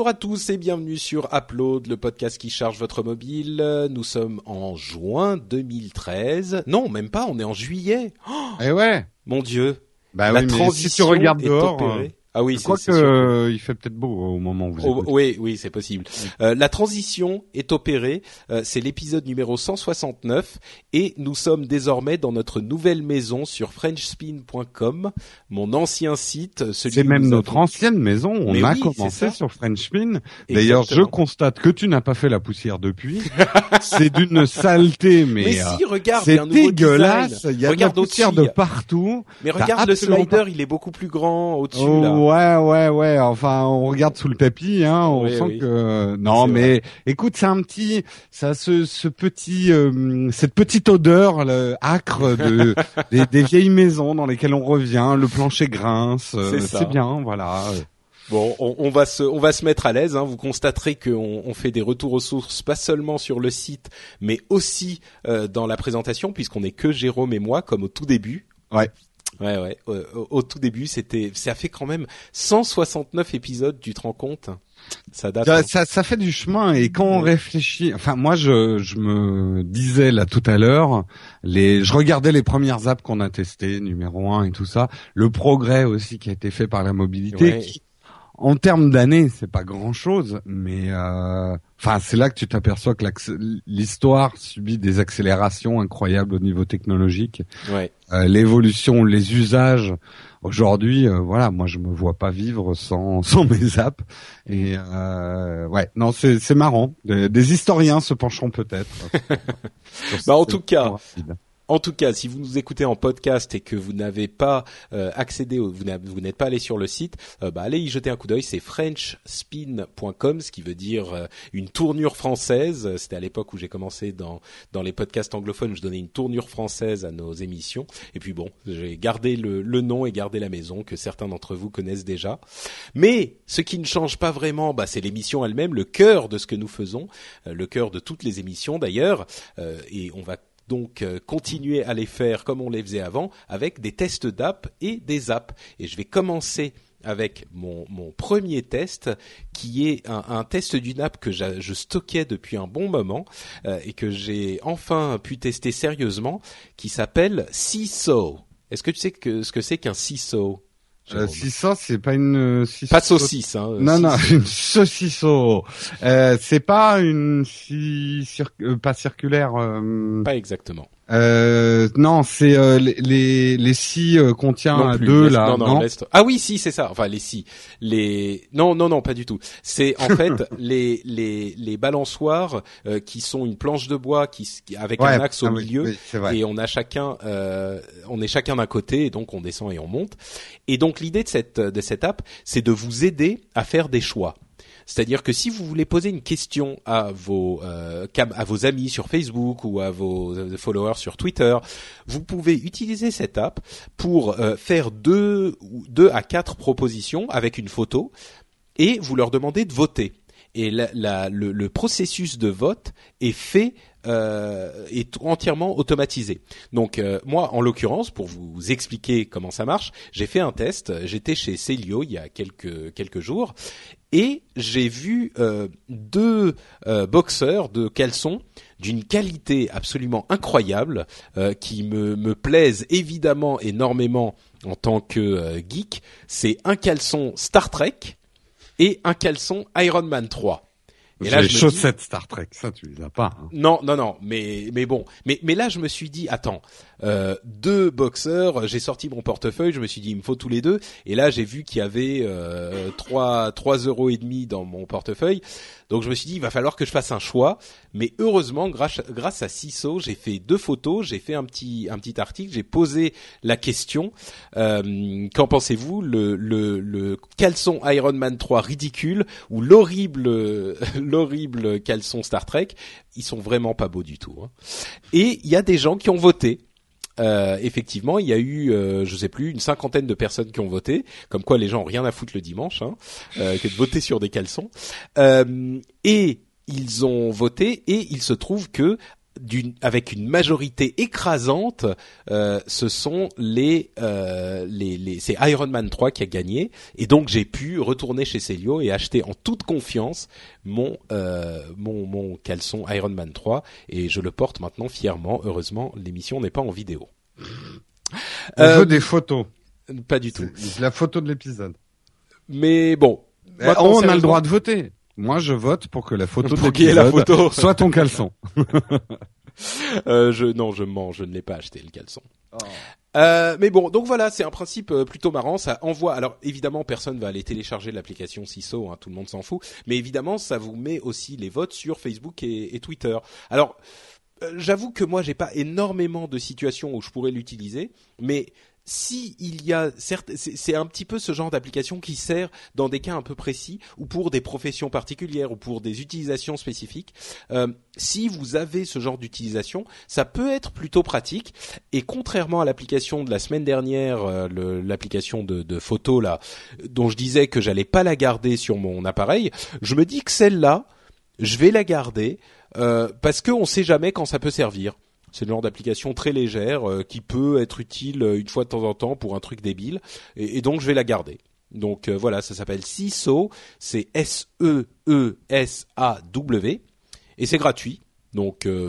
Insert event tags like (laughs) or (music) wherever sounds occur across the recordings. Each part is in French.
Bonjour à tous et bienvenue sur Upload, le podcast qui charge votre mobile. Nous sommes en juin 2013. Non, même pas, on est en juillet. Oh, Eh ouais. mon dieu. Bah La oui, mais transition si tu regardes est dehors, opérée. Ah oui, je crois que euh, il fait peut-être beau au moment où vous Oh, oui, oui, c'est possible. Euh, la transition est opérée. Euh, c'est l'épisode numéro 169 et nous sommes désormais dans notre nouvelle maison sur FrenchSpin.com, mon ancien site. C'est même notre avons- ancienne maison. On Mais a oui, commencé sur Frenchpin. D'ailleurs, je constate que tu n'as pas fait la poussière depuis. (laughs) c'est d'une saleté, mais, Mais euh, si, regarde, y a c'est dégueulasse. Il y a regarde de la poussière de partout. Mais regarde le slider, pas- il est beaucoup plus grand au-dessus Oh, là. Ouais, ouais, ouais. Enfin, on regarde sous le tapis, hein. On Oui, sent oui. que non, C'est mais écoute, c'est un petit, ça, ce, ce petit, euh, cette petite odeur le, âcre de (laughs) des, des vieilles maisons dans lesquelles on revient. Le plancher grince. euh. C'est bien, voilà. Bon, on, on va se, on va se mettre à l'aise. Hein. Vous constaterez qu'on on fait des retours aux sources, pas seulement sur le site, mais aussi euh, dans la présentation, puisqu'on est que Jérôme et moi, comme au tout début. Ouais. Ouais, ouais. Au, au tout début, c'était, ça fait quand même 169 épisodes. Tu te rends compte? Ça date. Ça, hein. ça, ça fait du chemin et quand on réfléchit, enfin moi je, je me disais là tout à l'heure, les, je regardais les premières apps qu'on a testées, numéro un et tout ça, le progrès aussi qui a été fait par la mobilité. Ouais. qui, en termes d'années, c'est pas grand chose, mais euh, enfin c'est là que tu t'aperçois que l'histoire subit des accélérations incroyables au niveau technologique. Ouais. Euh, l'évolution, les usages. Aujourd'hui, euh, voilà, moi je me vois pas vivre sans (laughs) sans mes apps. Et euh, ouais, non, c'est c'est marrant. Des, des historiens se pencheront peut-être. (laughs) Bah, en tout cas, rapide. En tout cas, si vous nous écoutez en podcast et que vous n'avez pas euh, accédé, au- vous n'êtes pas allé sur le site, euh, bah, allez y jeter un coup d'œil. C'est frenchspin.com, ce qui veut dire euh, une tournure française. C'était à l'époque où j'ai commencé dans dans les podcasts anglophones, je donnais une tournure française à nos émissions. Et puis bon, j'ai gardé le, le nom et gardé la maison que certains d'entre vous connaissent déjà. Mais ce qui ne change pas vraiment, bah, c'est l'émission elle-même, le cœur de ce que nous faisons, euh, le cœur de toutes les émissions d'ailleurs. Euh, et on va donc euh, continuer à les faire comme on les faisait avant, avec des tests d'app et des apps. Et je vais commencer avec mon, premier test, qui est un, test d'une app que je stockais depuis un bon moment euh, et que j'ai enfin pu tester sérieusement, qui s'appelle Seesaw. Est-ce que tu sais ce que c'est qu'un Seesaw Euh, Jérôme si ça, c'est pas une euh, si Pas de saucisse, hein. Non, non, une saucisseau. Euh, c'est pas une si cir- euh, pas circulaire. euh, Pas exactement. Euh, non, c'est euh, les les, scies euh, qu'on tient non à deux là. non, non, laisse- Ah oui, si, c'est ça. Enfin, les si. Les non, non, non, pas du tout. C'est en fait (laughs) les les les balançoires euh, qui sont une planche de bois qui avec Ouais, un axe au ah oui, milieu. oui, vrai. Et on a chacun, euh, on est chacun d'un côté, et donc on descend et on monte. Et donc l'idée de cette de cette app, c'est de vous aider à faire des choix. C'est-à-dire que si vous voulez poser une question à vos euh, amis sur Facebook ou à vos euh, followers sur Twitter, vous pouvez utiliser cette app pour euh, faire deux deux à quatre propositions avec une photo et vous leur demandez de voter. Et le processus de vote est fait euh, est entièrement automatisé. Donc euh, moi, en l'occurrence, pour vous expliquer comment ça marche, j'ai fait un test. J'étais chez Celio il y a quelques jours et j'ai vu euh, deux boxeurs de caleçons d'une qualité absolument incroyable qui me, me plaisent évidemment énormément en tant que geek. C'est un caleçon Star Trek et un caleçon Iron Man 3. Et J'ai les dis- chaussettes Star Trek, ça tu les as pas. hein. Non, non, non, mais mais bon, mais mais là je me suis dit attends, euh, deux boxeurs, j'ai sorti mon portefeuille, je me suis dit il me faut tous les deux, et là j'ai vu qu'il y avait euh, trois trois euros et demi dans mon portefeuille, donc je me suis dit il va falloir que je fasse un choix, mais heureusement grâce grâce à Ciso j'ai fait deux photos, j'ai fait un petit un petit article, j'ai posé la question, euh, qu'en pensez-vous? Le le le caleçon Iron Man 3 ridicule ou l'horrible (laughs) l'horrible caleçon Star Trek? Ils sont vraiment pas beaux du tout. hein. Et il y a des gens qui ont voté. Euh, effectivement, il y a eu, euh, je sais plus, une cinquantaine de personnes qui ont voté, comme quoi les gens ont rien à foutre le dimanche, hein, euh, que de voter sur des caleçons. Euh, et ils ont voté, et il se trouve que d'une, avec une majorité écrasante, euh, ce sont les, euh, les, les, c'est Iron Man 3 qui a gagné, et donc j'ai pu retourner chez Celio et acheter en toute confiance mon euh, mon mon caleçon Iron Man 3 et je le porte maintenant fièrement. Heureusement, l'émission n'est pas en vidéo. On Euh, veut des photos. Pas du tout. C'est la photo de l'épisode. Mais bon, Eh, on a le droit de voter. Moi, je vote pour que la photo de y ait la photo. soit ton caleçon. (laughs) euh, je non, je mens, je ne l'ai pas acheté le caleçon. Euh, mais bon, donc voilà, c'est un principe euh, plutôt marrant. Ça envoie. Alors évidemment, personne va aller télécharger l'application CISO, hein, tout le monde s'en fout. Mais évidemment, ça vous met aussi les votes sur Facebook et, et Twitter. Alors, euh, j'avoue que moi, j'ai pas énormément de situations où je pourrais l'utiliser, mais si il y a certes, c'est un petit peu ce genre d'application qui sert dans des cas un peu précis ou pour des professions particulières ou pour des utilisations spécifiques. Euh, si vous avez ce genre d'utilisation, ça peut être plutôt pratique. Et contrairement à l'application de la semaine dernière, euh, l'application de, de photos là, dont je disais que j'allais pas la garder sur mon appareil, je me dis que celle-là, je vais la garder euh, parce qu'on sait jamais quand ça peut servir. C'est le genre d'application très légère euh, qui peut être utile euh, une fois de temps en temps pour un truc débile, et, donc je vais la garder. Donc euh, voilà, ça s'appelle CISO, c'est S E E S A W, et c'est gratuit. Donc euh,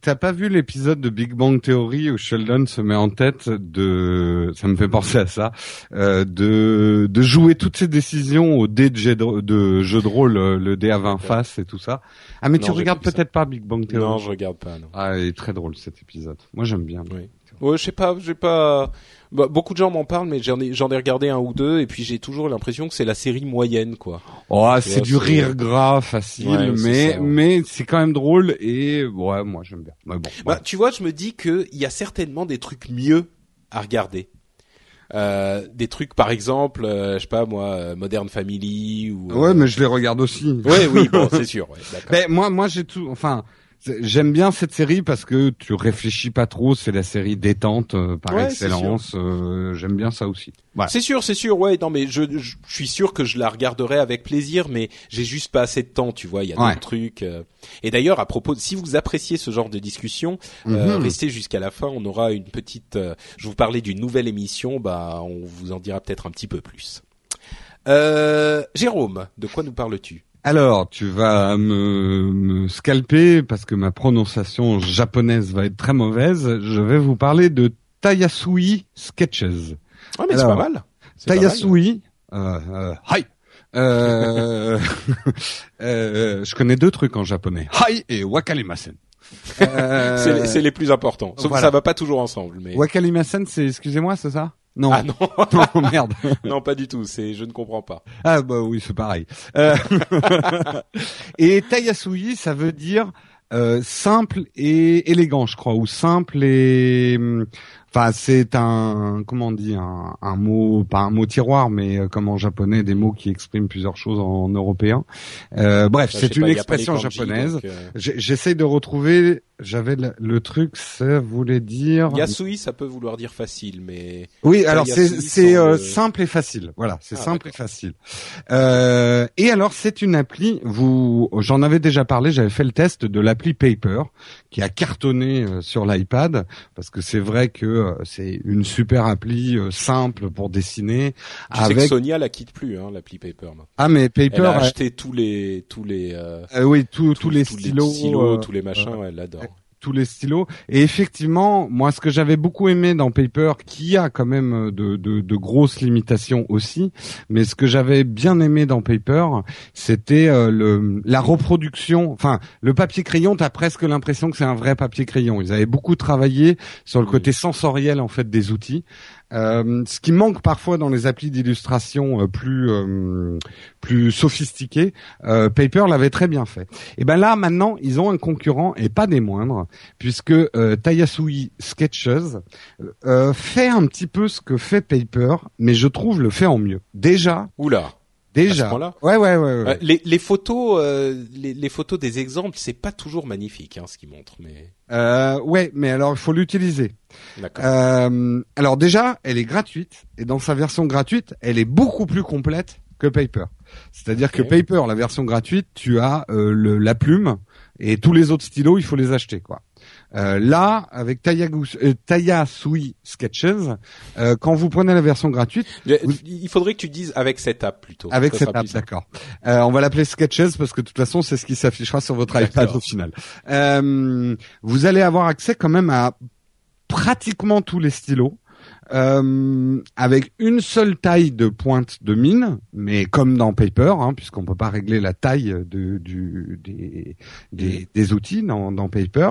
T'as- pas vu l'épisode de Big Bang Theory où Sheldon se met en tête de, ça me fait penser à ça, euh, de de jouer toutes ses décisions au dé de jeu de, de jeu de rôle, euh, le dé à 20 faces et tout ça. Ah mais Non, tu regardes peut-être pas Big Bang Theory. non, je regarde pas. Non. Ah, il est très drôle cet épisode. Moi j'aime bien. Oui. Ouais, je sais pas, j'ai pas. Bah, beaucoup de gens m'en parlent, mais j'en ai, j'en ai regardé un ou deux, et puis j'ai toujours l'impression que c'est la série moyenne, quoi. Oh, c'est du rire gras, facile, Ouais, mais ça, ouais. mais c'est quand même drôle et ouais, moi j'aime bien. Mais bon, Bah, tu vois, je me dis que il y a certainement des trucs mieux à regarder. Euh, des trucs, par exemple, euh, je sais pas moi, euh, Modern Family ou. ouais, mais je les regarde aussi. Ouais, oui, bon, (laughs) c'est sûr. Ouais, d'accord. Ben moi, moi j'ai tout. Enfin, j'aime bien cette série parce que tu réfléchis pas trop. C'est la série détente euh, par Ouais, excellence. Euh, j'aime bien ça aussi. Voilà. C'est sûr, c'est sûr. Ouais, non, mais je, je, je suis sûr que je la regarderai avec plaisir, mais j'ai juste pas assez de temps, tu vois. Il y a Ouais. d'autres trucs. euh. Et d'ailleurs, à propos, si vous appréciez ce genre de discussion, Mhm. restez jusqu'à la fin. On aura une petite. je vous parlais d'une nouvelle émission. Bah, on vous en dira peut-être un petit peu plus. Euh, Jérôme, de quoi nous parles-tu? Alors, tu vas me, me scalper parce que ma prononciation japonaise va être très mauvaise. Je vais vous parler de Tayasui Sketches. Ah, mais c'est pas mal. Tayasui, euh, euh, hi. Euh, (laughs) euh, je connais deux trucs en japonais. Hi et wakalimasen. Euh, (laughs) C'est les plus importants. Sauf voilà. que ça va pas toujours ensemble. Mais Wakalimasen, c'est excusez-moi, c'est ça? Non. ah non, (laughs) non, merde. (laughs) non pas du tout. C'est je ne comprends pas. Ah bah oui, c'est pareil. Euh, (laughs) et Tayasui, ça veut dire euh, simple et élégant, je crois, ou simple et hum, enfin c'est un comment on dit un, un mot pas un mot tiroir, mais euh, comme en japonais des mots qui expriment plusieurs choses en, européen. Euh, bref, c'est une pas, expression kanji, japonaise. euh, J'essaye de retrouver. J'avais le, le truc, ça voulait dire. Yasui, ça peut vouloir dire facile, mais Oui, alors c'est c'est euh, le- simple et facile. Voilà, c'est Ah, simple et facile. Euh, et alors c'est une appli. Vous, j'en avais déjà parlé. J'avais fait le test de l'appli Paper qui a cartonné euh, sur l'iPad parce que c'est vrai que euh, c'est une super appli euh, simple pour dessiner. je sais que avec Sonia la quitte plus, hein, l'appli Paper. maintenant. ah mais Paper, Elle a acheté tous les tous les oui tous tous les tous stylos, stylos, tous les machins, ouais, elle l'adore. Tous les stylos. Et effectivement, moi, ce que j'avais beaucoup aimé dans Paper, qui a quand même de, de, de grosses limitations aussi, mais ce que j'avais bien aimé dans Paper, c'était euh, le la reproduction. Enfin, le papier crayon, t'as presque l'impression que c'est un vrai papier crayon. Ils avaient beaucoup travaillé sur le côté sensoriel en fait des outils. Euh, ce qui manque parfois dans les applis d'illustration euh, plus euh, plus sophistiqués, Paper l'avait très bien fait. Et ben là maintenant ils ont un concurrent et pas des moindres puisque Tayasui Sketches fait un petit peu ce que fait Paper, mais je trouve le fait en mieux. Déjà. Oula. Déjà. ouais, ouais, ouais. ouais. les, les, photos, les, les, photos des exemples, c'est pas toujours magnifique, hein, ce qu'ils montrent, mais. Euh, ouais, mais alors il faut l'utiliser. Euh, alors déjà, elle est gratuite et dans sa version gratuite, elle est beaucoup plus complète que Paper. C'est-à-dire que Paper, la version gratuite, tu as euh, le, la plume et tous les autres stylos, il faut les acheter quoi. Euh, là, avec Taya, euh, Sui Sketches, euh, quand vous prenez la version gratuite, il faudrait que tu dises avec cette app plutôt. Avec cette app, d'accord. Euh, on va l'appeler Sketches parce que de toute façon, c'est ce qui s'affichera sur votre iPad au final. Euh, vous allez avoir accès quand même à pratiquement tous les stylos euh, avec une seule taille de pointe de mine, mais comme dans Paper, hein, puisqu'on peut pas régler la taille de, du, des, des, des, outils dans, dans, Paper.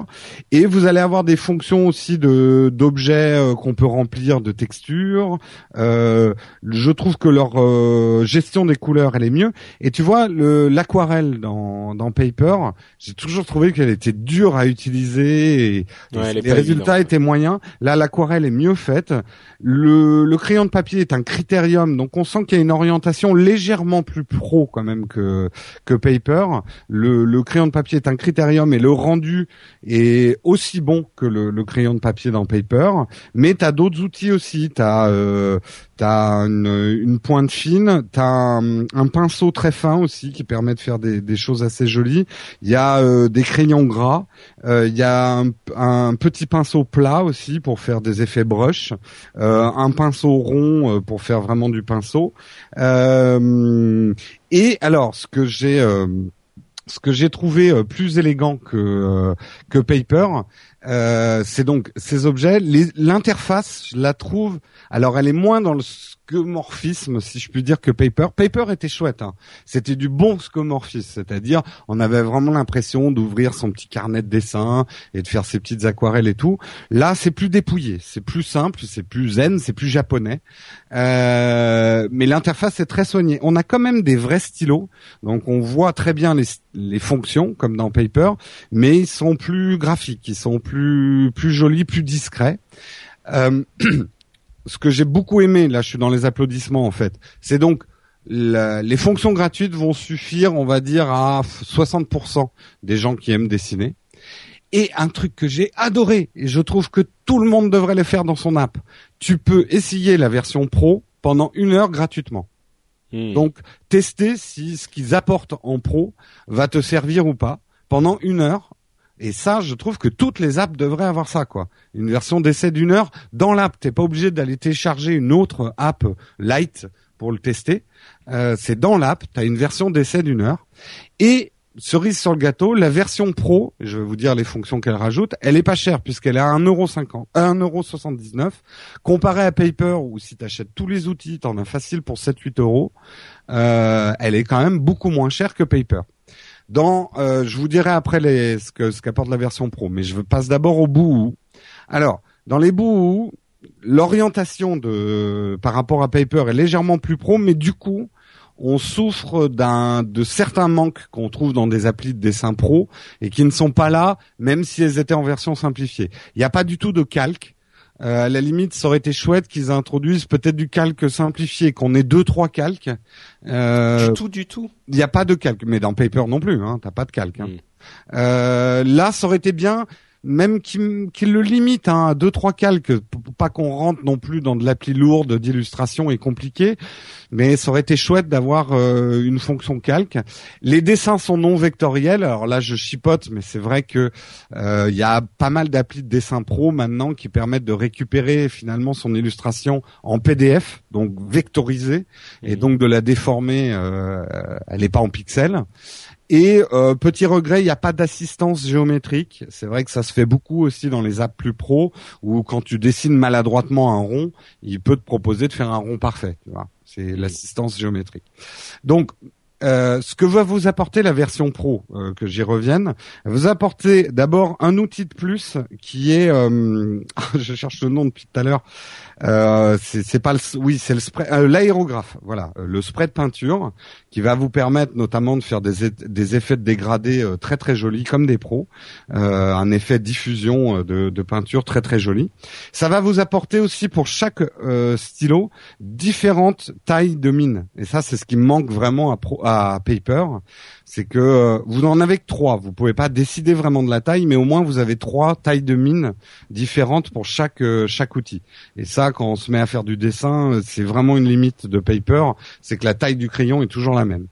Et vous allez avoir des fonctions aussi de d'objets euh, qu'on peut remplir de textures. Euh, je trouve que leur euh, gestion des couleurs elle est mieux. Et tu vois le l'aquarelle dans, dans Paper, j'ai toujours trouvé qu'elle était dure à utiliser et, les résultats étaient moyens. Là l'aquarelle est mieux faite. Le, le, crayon de papier est un critérium, donc on sent qu'il y a une orientation légèrement plus pro quand même que que paper. Le, le crayon de papier est un critérium et le rendu est aussi bon que le, le crayon de papier dans paper. Mais t'as d'autres outils aussi. T'as euh, T'as une, une, pointe fine, t'as un, un, pinceau très fin aussi qui permet de faire des, des choses assez jolies. Il y a euh, des crayons gras, euh, il y a un, petit pinceau plat aussi pour faire des effets brush, un pinceau rond pour faire vraiment du pinceau. et alors, ce que j'ai ce que j'ai trouvé plus élégant que que Paper, euh, c'est donc ces objets. L'interface, je la trouve. Alors, elle est moins dans le scomorphisme, si je puis dire, que Paper. Paper était chouette. Hein. C'était du bon scomorphisme, c'est-à-dire on avait vraiment l'impression d'ouvrir son petit carnet de dessin et de faire ses petites aquarelles et tout. Là, c'est plus dépouillé, c'est plus simple, c'est plus zen, c'est plus japonais. Euh, mais l'interface est très soignée. On a quand même des vrais stylos, donc on voit très bien les, les fonctions comme dans Paper, mais ils sont plus graphiques, ils sont plus plus jolis, plus discrets. Euh, (clears throat) ce que j'ai beaucoup aimé, là je suis dans les applaudissements en fait, c'est donc les fonctions gratuites vont suffire, on va dire, à 60% des gens qui aiment dessiner. Et un truc que j'ai adoré, et je trouve que tout le monde devrait le faire dans son app, tu peux essayer la version pro pendant une heure gratuitement. Hmm. Donc, tester si ce qu'ils apportent en pro va te servir ou pas pendant une heure et ça, je trouve que toutes les apps devraient avoir ça, quoi. Une version d'essai d'une heure dans l'app. T'es pas obligé d'aller télécharger une autre app light pour le tester. Euh, c'est dans l'app. T'as une version d'essai d'une heure. Et cerise sur le gâteau, la version pro, je vais vous dire les fonctions qu'elle rajoute, elle est pas chère puisqu'elle est à 1,50€, 1,79€. Comparé à Paper où si t'achètes tous les outils, t'en as facile pour 7-8 euros, euh, elle est quand même beaucoup moins chère que Paper. Dans, euh, je vous dirai après ce que ce qu'apporte la version pro, mais je passe d'abord au bout. Alors, dans les bouts, l'orientation de par rapport à Paper est légèrement plus pro, mais du coup, on souffre d'un de certains manques qu'on trouve dans des applis de dessin pro et qui ne sont pas là, même si elles étaient en version simplifiée. Il n'y a pas du tout de calque. Euh, à la limite, ça aurait été chouette qu'ils introduisent peut-être du calque simplifié, qu'on ait deux trois calques. Euh, du tout, du tout. Il n'y a pas de calque, mais dans Paper non plus. Hein, T'as pas de calque. Hein. Hmm. Euh, là, ça aurait été bien même qu'il le limite hein, à deux trois calques, pour pas qu'on rentre non plus dans de l'appli lourde d'illustration et compliqué, mais ça aurait été chouette d'avoir euh, une fonction calque. Les dessins sont non vectoriels, alors là je chipote, mais c'est vrai que euh, il y a pas mal d'applis de dessin pro maintenant qui permettent de récupérer finalement son illustration en PDF, donc vectorisée, et mmh. donc de la déformer, euh, elle n'est pas en pixels. Et euh, petit regret, il n'y a pas d'assistance géométrique. C'est vrai que ça se fait beaucoup aussi dans les apps plus pro, où quand tu dessines maladroitement un rond, il peut te proposer de faire un rond parfait. Tu vois, c'est l'assistance géométrique. Donc euh, ce que va vous apporter la version pro, euh, que j'y revienne, vous apporter d'abord un outil de plus qui est, euh, (laughs) je cherche le nom depuis tout à l'heure, euh, c'est pas le, oui, c'est le spray, euh, l'aérographe. Voilà, euh, le spray de peinture qui va vous permettre notamment de faire des, des effets de dégradé euh, très très jolis comme des pros, un effet diffusion de, de, peinture très très joli. Ça va vous apporter aussi pour chaque stylo différentes tailles de mine. Et ça, c'est ce qui manque vraiment à, pro, à Paper c'est que euh, vous n'en avez que trois. Vous pouvez pas décider vraiment de la taille, mais au moins vous avez trois tailles de mine différentes pour chaque euh, chaque outil. Et ça, quand on se met à faire du dessin, euh, c'est vraiment une limite de paper, c'est que la taille du crayon est toujours la même.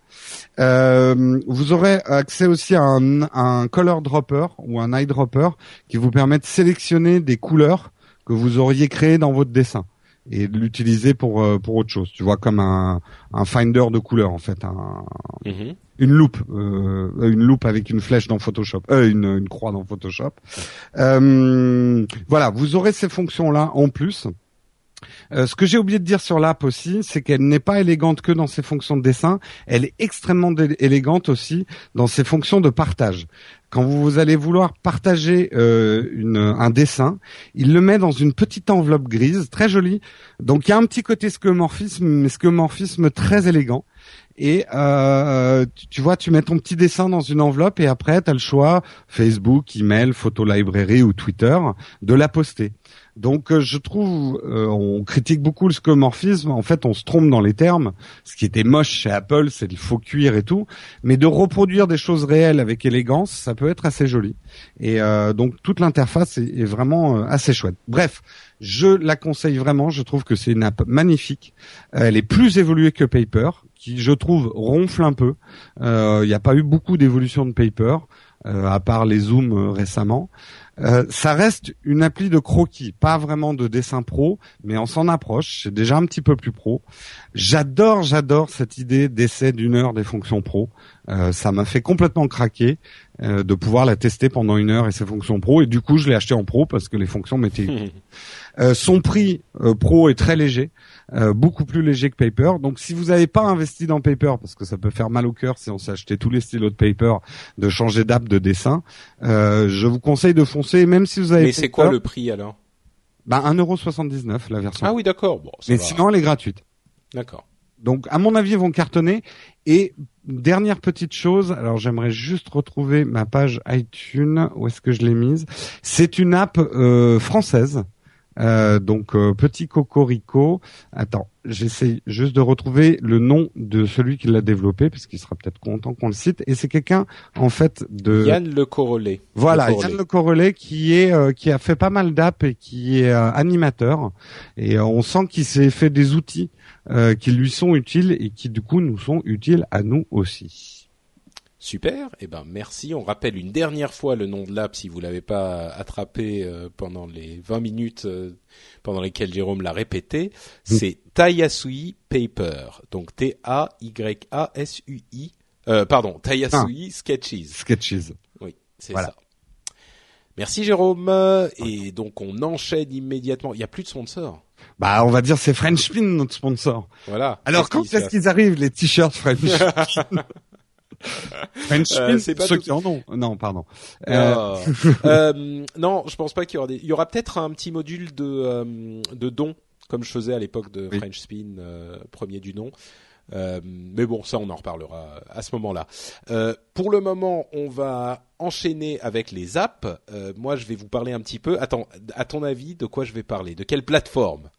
Vous aurez accès aussi à un, un color dropper ou un eyedropper qui vous permet de sélectionner des couleurs que vous auriez créées dans votre dessin et de l'utiliser pour pour autre chose. Tu vois comme un, un finder de couleurs en fait, un, mm-hmm une loupe, euh, une loupe avec une flèche dans Photoshop, euh, une, une croix dans Photoshop. Euh, voilà, vous aurez ces fonctions-là en plus. Euh, ce que j'ai oublié de dire sur l'app aussi, c'est qu'elle n'est pas élégante que dans ses fonctions de dessin, elle est extrêmement élégante aussi dans ses fonctions de partage. Quand vous allez vouloir partager euh, un dessin, il le met dans une petite enveloppe grise, très jolie. Donc il y a un petit côté skeuomorphisme, mais très élégant. Et euh, tu, vois, tu mets ton petit dessin dans une enveloppe et après, tu as le choix, Facebook, email, photo librairie ou Twitter, de la poster. Donc euh, je trouve, euh, on critique beaucoup le scomorphisme, en fait on se trompe dans les termes. Ce qui était moche chez Apple, c'est le faux cuir et tout, mais de reproduire des choses réelles avec élégance, ça peut être assez joli. Et euh, donc toute l'interface est, est, vraiment assez chouette. Bref, je la conseille vraiment, je trouve que c'est une app magnifique. elle est plus évoluée que Paper, qui je trouve ronfle un peu. Il n'y a pas eu beaucoup d'évolution de Paper. à part les zooms récemment. Euh, ça reste une appli de croquis, pas vraiment de dessin pro, mais on s'en approche. C'est déjà un petit peu plus pro. J'adore, j'adore cette idée d'essai d'une heure des fonctions pro. Euh, ça m'a fait complètement craquer euh, de pouvoir la tester pendant une heure et ses fonctions pro. Et du coup, je l'ai acheté en pro parce que les fonctions m'étaient. (laughs) son prix pro est très léger. Euh, beaucoup plus léger que Paper. Donc si vous n'avez pas investi dans Paper, parce que ça peut faire mal au cœur si on s'est acheté tous les stylos de Paper, de changer d'app de dessin, euh, je vous conseille de foncer, même si vous avez. Mais c'est quoi le prix alors? Bah 1,79€ la version. Ah oui d'accord. Bon, Mais sinon elle est gratuite. D'accord. Donc à mon avis ils vont cartonner. Et dernière petite chose, alors j'aimerais juste retrouver ma page iTunes, où est-ce que je l'ai mise? C'est une app euh, française euh, donc euh, petit cocorico. Attends, j'essaie juste de retrouver le nom de celui qui l'a développé parce qu'il sera peut-être content qu'on le cite. Et c'est quelqu'un en fait de Yann Le Corollet. Voilà, Yann Le Corollet qui est euh, qui a fait pas mal d'apps et qui est animateur. Et on sent qu'il s'est fait des outils qui lui sont utiles et qui du coup nous sont utiles à nous aussi. Super, eh ben merci. On rappelle une dernière fois le nom de l'app si vous l'avez pas attrapé euh, pendant les 20 minutes euh, pendant lesquelles Jérôme l'a répété. C'est Tayasui Paper, donc T A Y A S U I. Euh, pardon, Tayasui ah. Sketches. Sketches. Oui, c'est ça. Merci Jérôme. Et donc on enchaîne immédiatement. Il y a plus de sponsors. Bah, on va dire c'est French Pin notre sponsor. Voilà. Alors quand est-ce qu'ils arrivent les t-shirts French (laughs) (laughs) French euh, c'est pas ceux qui en ont. Non, pardon. Euh... euh, (laughs) non, je pense pas qu'il y aura des. Il y aura peut-être un petit module de euh, de dons, comme je faisais à l'époque de French Spin, premier du nom. mais bon, ça, on en reparlera à ce moment-là. pour le moment, on va enchaîner avec les apps. moi, je vais vous parler un petit peu. Attends, à ton avis, de quoi je vais parler? De quelle plateforme?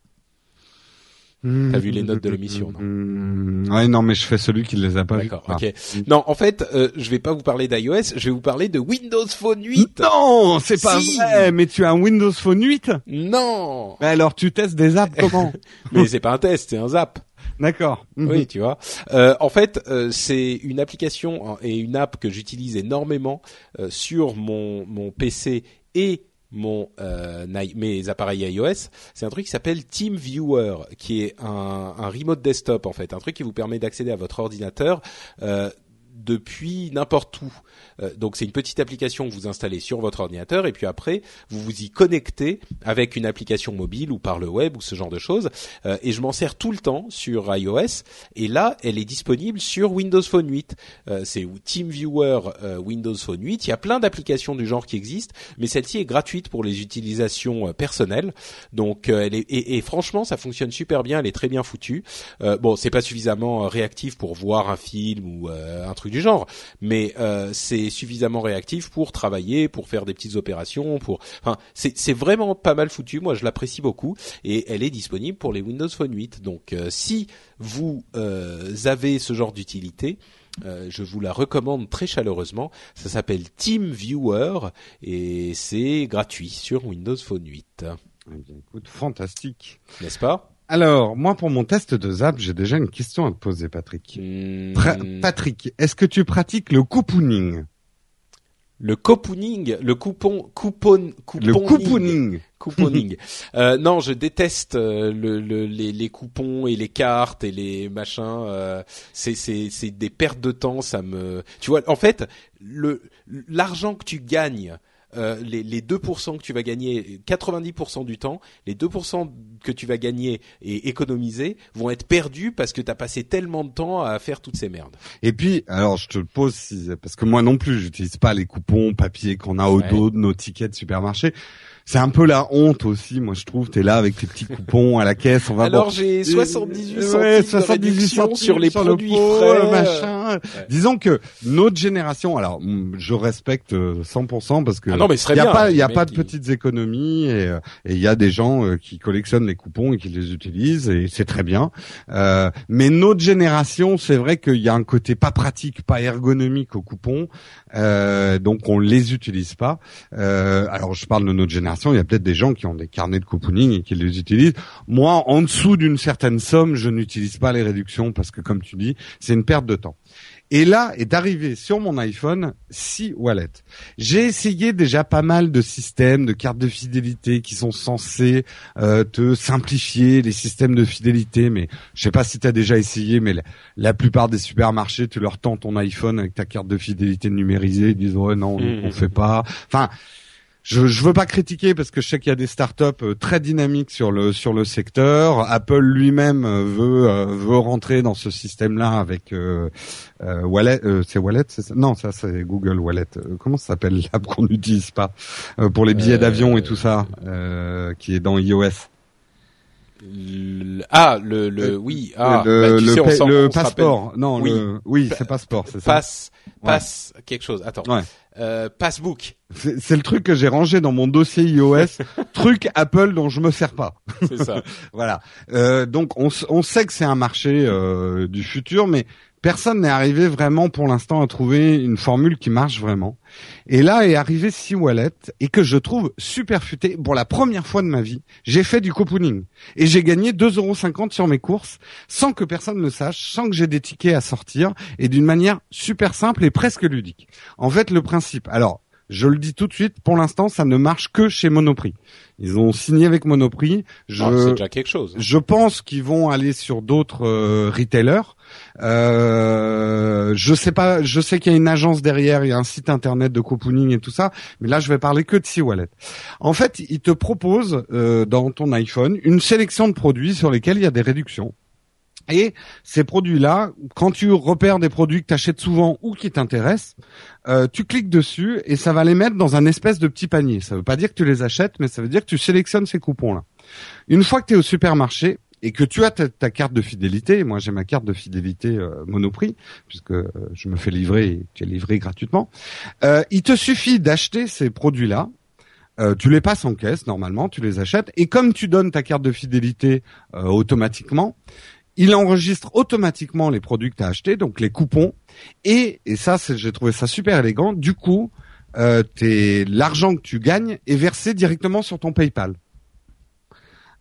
T'as vu les notes de l'émission, non mmh. Ouais, non, mais je fais celui qui ne les a pas D'accord, ok. Non, en fait, euh, je vais pas vous parler d'iOS, je vais vous parler de Windows Phone 8. Non, c'est pas vrai. Mais tu as un Windows Phone 8 Non. Mais alors, tu testes des apps comment (laughs) Mais c'est pas un test, c'est un zap. D'accord. Mmh. Oui, tu vois. Euh, en fait, euh, c'est une application hein, et une app que j'utilise énormément euh, sur mon mon PC et mon euh, mes appareils iOS, c'est un truc qui s'appelle TeamViewer, qui est un, un, remote desktop en fait, un truc qui vous permet d'accéder à votre ordinateur euh, depuis n'importe où. Euh, donc c'est une petite application que vous installez sur votre ordinateur et puis après vous vous y connectez avec une application mobile ou par le web ou ce genre de choses. Euh, et je m'en sers tout le temps sur iOS et là elle est disponible sur Windows Phone 8. Euh, c'est TeamViewer Windows Phone 8. Il y a plein d'applications du genre qui existent, mais celle-ci est gratuite pour les utilisations personnelles. Donc et, et, franchement ça fonctionne super bien. Elle est très bien foutue. bon c'est pas suffisamment réactif pour voir un film ou un truc du genre, mais c'est suffisamment réactif pour travailler, pour faire des petites opérations, pour. Enfin, c'est vraiment pas mal foutu. Moi, je l'apprécie beaucoup et elle est disponible pour les Windows Phone 8. Donc, euh, si vous euh, avez ce genre d'utilité, euh, je vous la recommande très chaleureusement. Ça s'appelle TeamViewer et c'est gratuit sur Windows Phone 8. Eh écoute, fantastique. N'est-ce pas? Alors, moi, pour mon test de Zap, j'ai déjà une question à te poser, Patrick. Hmm. Patrick, est-ce que tu pratiques le coupooning le couponing, le coupon, coupon, couponing. Le couponing. couponing. (laughs) euh, non, je déteste euh, le, le, les, les, coupons et les cartes et les machins. Euh, c'est c'est c'est des pertes de temps. Ça me, tu vois, en fait, le l'argent que tu gagnes euh, les, les 2% que tu vas gagner 90% du temps, les 2% que tu vas gagner et économiser vont être perdus parce que tu as passé tellement de temps à faire toutes ces merdes. Et puis, alors je te le pose parce que moi non plus, j'utilise pas les coupons papier qu'on a au dos de nos tickets de supermarché c'est un peu la honte aussi, moi je trouve. T'es là avec tes petits coupons à la caisse. On va Alors j'ai 78 centimes sur les produits frais, machin. Disons que notre génération, alors mm, je respecte 100% euh, parce que ah non, mais il y a pas, il y a pas de petites économies et euh, il y a des gens euh, qui collectionnent les coupons et qui les utilisent et c'est très bien. Euh, mais notre génération, c'est vrai qu'il y a un côté pas pratique, pas ergonomique aux coupons, euh, donc on les utilise pas. alors je parle de notre génération il y a peut-être des gens qui ont des carnets de couponing et qui les utilisent. Moi, en dessous d'une certaine somme, je n'utilise pas les réductions parce que, comme tu dis, c'est une perte de temps. Et là est arrivé sur mon iPhone six Wallet. J'ai essayé déjà pas mal de systèmes de cartes de fidélité qui sont censés euh, te simplifier les systèmes de fidélité, mais je sais pas si tu as déjà essayé, mais la, plupart des supermarchés, tu leur tends ton iPhone avec ta carte de fidélité numérisée, ils disent ouais non, on, on mmh. fait pas. Enfin, je, je veux pas critiquer parce que je sais qu'il y a des startups euh, très dynamiques sur le sur le secteur. Apple lui-même euh, veut euh, veut rentrer dans ce système-là avec euh, Wallet. c'est Wallet, c'est ça? Non, ça c'est Google Wallet. comment ça s'appelle (laughs) l'app qu'on n'utilise pas pour les billets d'avion et tout ça, qui est dans iOS? Ah le le oui ah le, bah, le, passeport non oui le, oui c'est passeport c'est ça passe passe quelque chose attends ouais. Euh, passbook. C'est le truc que j'ai rangé dans mon dossier iOS, (laughs) truc Apple dont je me sers pas. C'est ça. (laughs) voilà. Euh, donc on, on, sait que c'est un marché euh, du futur, mais personne n'est arrivé vraiment pour l'instant à trouver une formule qui marche vraiment. Et là est arrivé Sea Wallet et que je trouve super futé. Pour la première fois de ma vie, j'ai fait du copooning et j'ai gagné 2,50€ sur mes courses sans que personne ne sache, sans que j'ai des tickets à sortir et d'une manière super simple et presque ludique. En fait, le principe. Alors, je le dis tout de suite, pour l'instant, ça ne marche que chez Monoprix. Ils ont signé avec Monoprix. Je, ah, c'est déjà quelque chose. Je pense qu'ils vont aller sur d'autres euh, retailers. Euh, je sais pas, je sais qu'il y a une agence derrière, il y a un site internet de copooning et tout ça, mais là je vais parler que de C-Wallet. En fait, ils te proposent euh, dans ton iPhone une sélection de produits sur lesquels il y a des réductions. Et ces produits-là, quand tu repères des produits que tu achètes souvent ou qui t'intéressent, euh, tu cliques dessus et ça va les mettre dans un espèce de petit panier. Ça veut pas dire que tu les achètes, mais ça veut dire que tu sélectionnes ces coupons-là. Une fois que tu es au supermarché et que tu as ta, carte de fidélité, moi j'ai ma carte de fidélité euh, Monoprix, puisque euh, je me fais livrer et tu es livré gratuitement, euh, il te suffit d'acheter ces produits-là, euh, tu les passes en caisse normalement, tu les achètes, et comme tu donnes ta carte de fidélité euh, automatiquement, il enregistre automatiquement les produits que tu as achetés, donc les coupons, et, et ça, j'ai trouvé ça super élégant, du coup, euh, l'argent que tu gagnes est versé directement sur ton PayPal.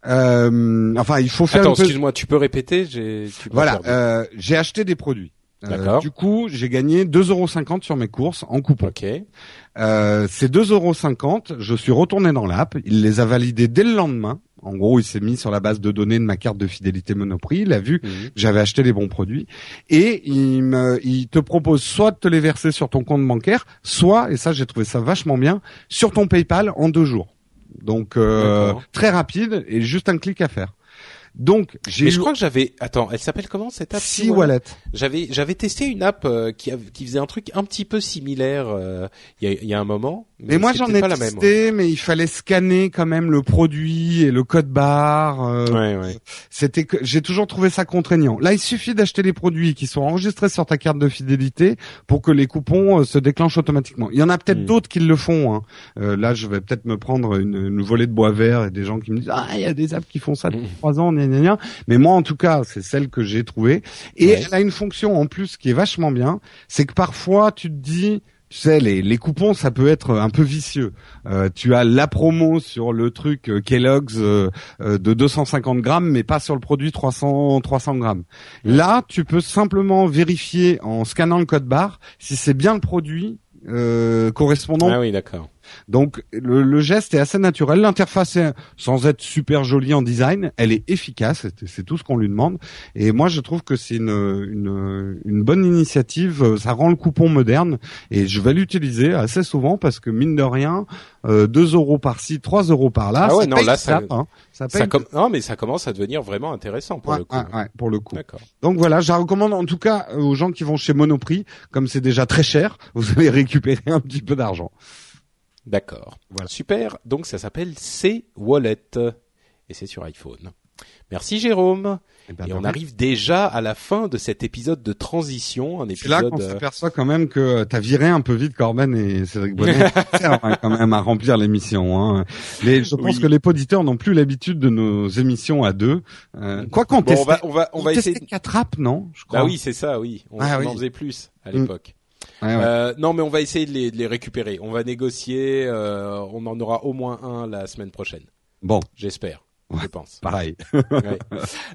Euh, enfin, il faut faire. Attends, excuse-moi, tu peux répéter? J'ai, Voilà, euh, j'ai acheté des produits. Euh, du coup, j'ai gagné 2,50€ sur mes courses en coupon. Ok. Euh, ces 2,50€, je suis retourné dans l'app, il les a validés dès le lendemain En gros, il s'est mis sur la base de données de ma carte de fidélité Monoprix. Il a vu Mhm. que j'avais acheté les bons produits et il, me, il te propose soit de te les verser sur ton compte bancaire, soit, et ça j'ai trouvé ça vachement bien, sur ton PayPal en deux jours. Donc euh, très rapide et juste un clic à faire. Donc j'ai Mais eu je crois que j'avais. Attends, elle s'appelle comment cette app Sea Wallet. J'avais j'avais testé une app euh, qui qui faisait un truc un petit peu similaire euh, il y, a, y a un moment. Mais moi j'en ai pas la même. testé, mais il fallait scanner quand même le produit et le code barre. euh, Ouais, ouais. C'était que j'ai toujours trouvé ça contraignant. Là, il suffit d'acheter les produits qui sont enregistrés sur ta carte de fidélité pour que les coupons se déclenchent automatiquement. Il y en a peut-être Mm. d'autres qui le font. Hein. Euh, là, je vais peut-être me prendre une, une volée de bois vert et des gens qui me disent ah il y a des apps qui font ça depuis Mm. trois ans, gna, gna, gna. Mais moi, en tout cas, c'est celle que j'ai trouvée. Et Ouais. elle a une fonction en plus qui est vachement bien, c'est que parfois tu te dis tu sais, les, les coupons, ça peut être un peu vicieux. Euh, tu as la promo sur le truc euh, Kellogg's euh, euh, de 250 grammes, mais pas sur le produit 300 300 grammes. Là, tu peux simplement vérifier en scannant le code barre si c'est bien le produit euh, correspondant Ah oui, d'accord. Donc le, le geste est assez naturel. L'interface, sans être super jolie en design, elle est efficace. C'est- tout ce qu'on lui demande. Et moi, je trouve que c'est une, une, une bonne initiative. Ça rend le coupon moderne. Et je vais l'utiliser assez souvent parce que mine de rien, euh, 2 euros par-ci, 3 euros par-là, Ah ouais, ça non, paye là, ça- tap, hein. ça paye Ça Non, mais ça commence à devenir vraiment intéressant pour Ouais, le coup. ouais, ouais, pour le coup. D'accord. Donc voilà, je la recommande en tout cas aux gens qui vont chez Monoprix, comme c'est déjà très cher, vous allez récupérer un petit peu d'argent. D'accord. Voilà. Super. Donc ça s'appelle C Wallet et c'est sur iPhone. Merci Jérôme. Et, ben, Et on arrive déjà à la fin de cet épisode de transition, un C'est là épisode. qu'on euh, s'aperçoit quand même que t'as viré un peu vite Corben et Cédric Bonnet (laughs) quand même à remplir l'émission. Hein. Les, je pense Oui. que les auditeurs n'ont plus l'habitude de nos émissions à deux. Euh, quoi qu'on Bon, on va, on va, on va essayer. quatre apps, non Je crois. Bah oui, c'est ça, oui. On, Ah oui. en faisait plus à Mm. L'époque. Ouais, ouais. Euh, non, mais on va essayer de les, de les récupérer. On va négocier. euh, on en aura au moins un la semaine prochaine, Bon, j'espère. Ouais. Je pense. pareil. (laughs) Ouais.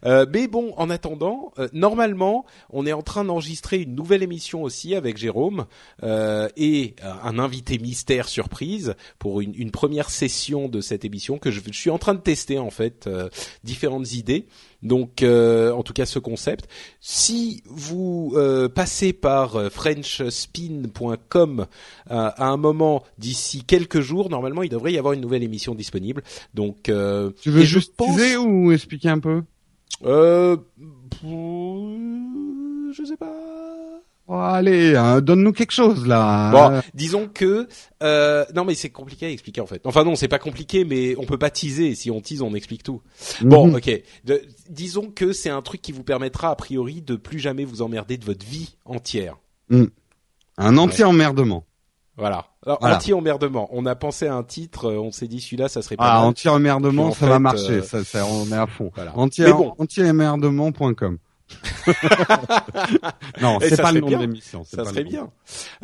Euh, mais bon, en attendant, euh, normalement, on est en train d'enregistrer une nouvelle émission aussi avec Jérôme euh, et euh, un invité mystère surprise pour une, une première session de cette émission que je, je suis en train de tester en fait euh, différentes idées. Donc, euh, en tout cas, ce concept. Si vous euh, passez par euh, FrenchSpin.com euh, à un moment d'ici quelques jours, normalement, il devrait y avoir une nouvelle émission disponible. Donc, euh, Tu veux juste pense- ou expliquer un peu? Euh, je sais pas. Oh, Allez, hein, donne-nous quelque chose là. Bon, disons que euh, non mais c'est compliqué à expliquer en fait. Enfin non, c'est pas compliqué, mais on peut pas teaser. Si on tease, on explique tout. Bon, Mhm. ok. De- disons que c'est un truc qui vous permettra a priori de plus jamais vous emmerder de votre vie entière. un anti-emmerdement. Voilà. Alors, Voilà. Anti-emmerdement. On a pensé à un titre, euh, on s'est dit celui-là, ça serait pas Ah, anti-emmerdement, ça va marcher. euh, Ça, ça, on est à fond. Voilà. Bon. anti-emmerdement.com. (laughs) non, c'est pas le serait nom bien. de l'émission. Ça serait bien.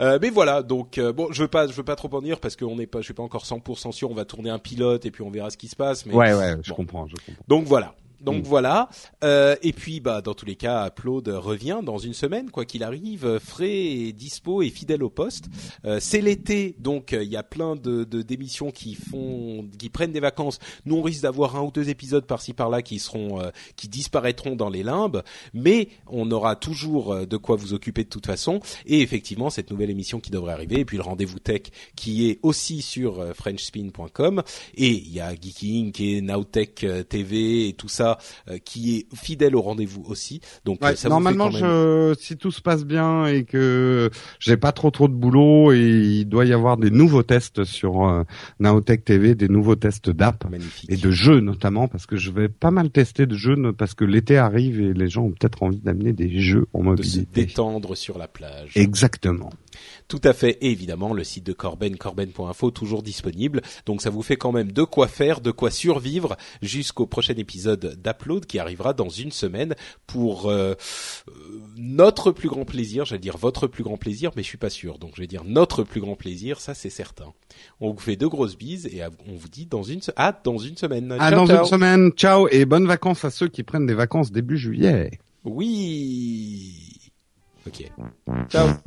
Euh, mais voilà, donc euh, bon, je veux pas, je veux pas trop en dire parce qu'on n'est pas, je suis pas encore 100% sûr. On va tourner un pilote et puis on verra ce qui se passe. Mais Ouais, ouais, je Bon. comprends, je comprends. donc voilà. Donc Mm. voilà. Euh, et puis bah dans tous les cas, Upload revient dans une semaine, quoi qu'il arrive, frais et dispo et fidèle au poste. Euh, c'est l'été, donc euh, il y a plein de de- d'émissions qui font, qui prennent des vacances. Nous on risque d'avoir un ou deux épisodes par-ci par-là qui seront, euh, qui disparaîtront dans les limbes, mais on aura toujours de quoi vous occuper de toute façon. Et effectivement cette nouvelle émission qui devrait arriver, et puis le rendez-vous tech qui est aussi sur FrenchSpin.com. Et il y a Geeky Inc et Nowtech TV et tout ça euh, qui est fidèle au rendez-vous aussi. Donc Ouais, euh, ça normalement, vous fait quand même... je, si tout se passe bien et que j'ai pas trop trop de boulot et il doit y avoir des nouveaux tests sur euh, Naotech TV, des nouveaux tests d'app et de jeux notamment parce que je vais pas mal tester de jeux parce que l'été arrive et les gens ont peut-être envie d'amener des jeux en de se mobilité. détendre sur la plage. Exactement. Tout à fait. Et évidemment, le site de Corben, corben.info, toujours disponible. Donc ça vous fait quand même de quoi faire, de quoi survivre jusqu'au prochain épisode d'Upload qui arrivera dans une semaine pour euh, euh, notre plus grand plaisir. J'allais dire votre plus grand plaisir, mais je suis pas sûr. Donc je vais dire notre plus grand plaisir, ça c'est certain. On vous fait de grosses bises et on vous dit dans une se- ah dans une semaine. À Ciao, dans ciao. une semaine. Ciao et bonnes vacances à ceux qui prennent des vacances début juillet. Oui. Ok. Ciao.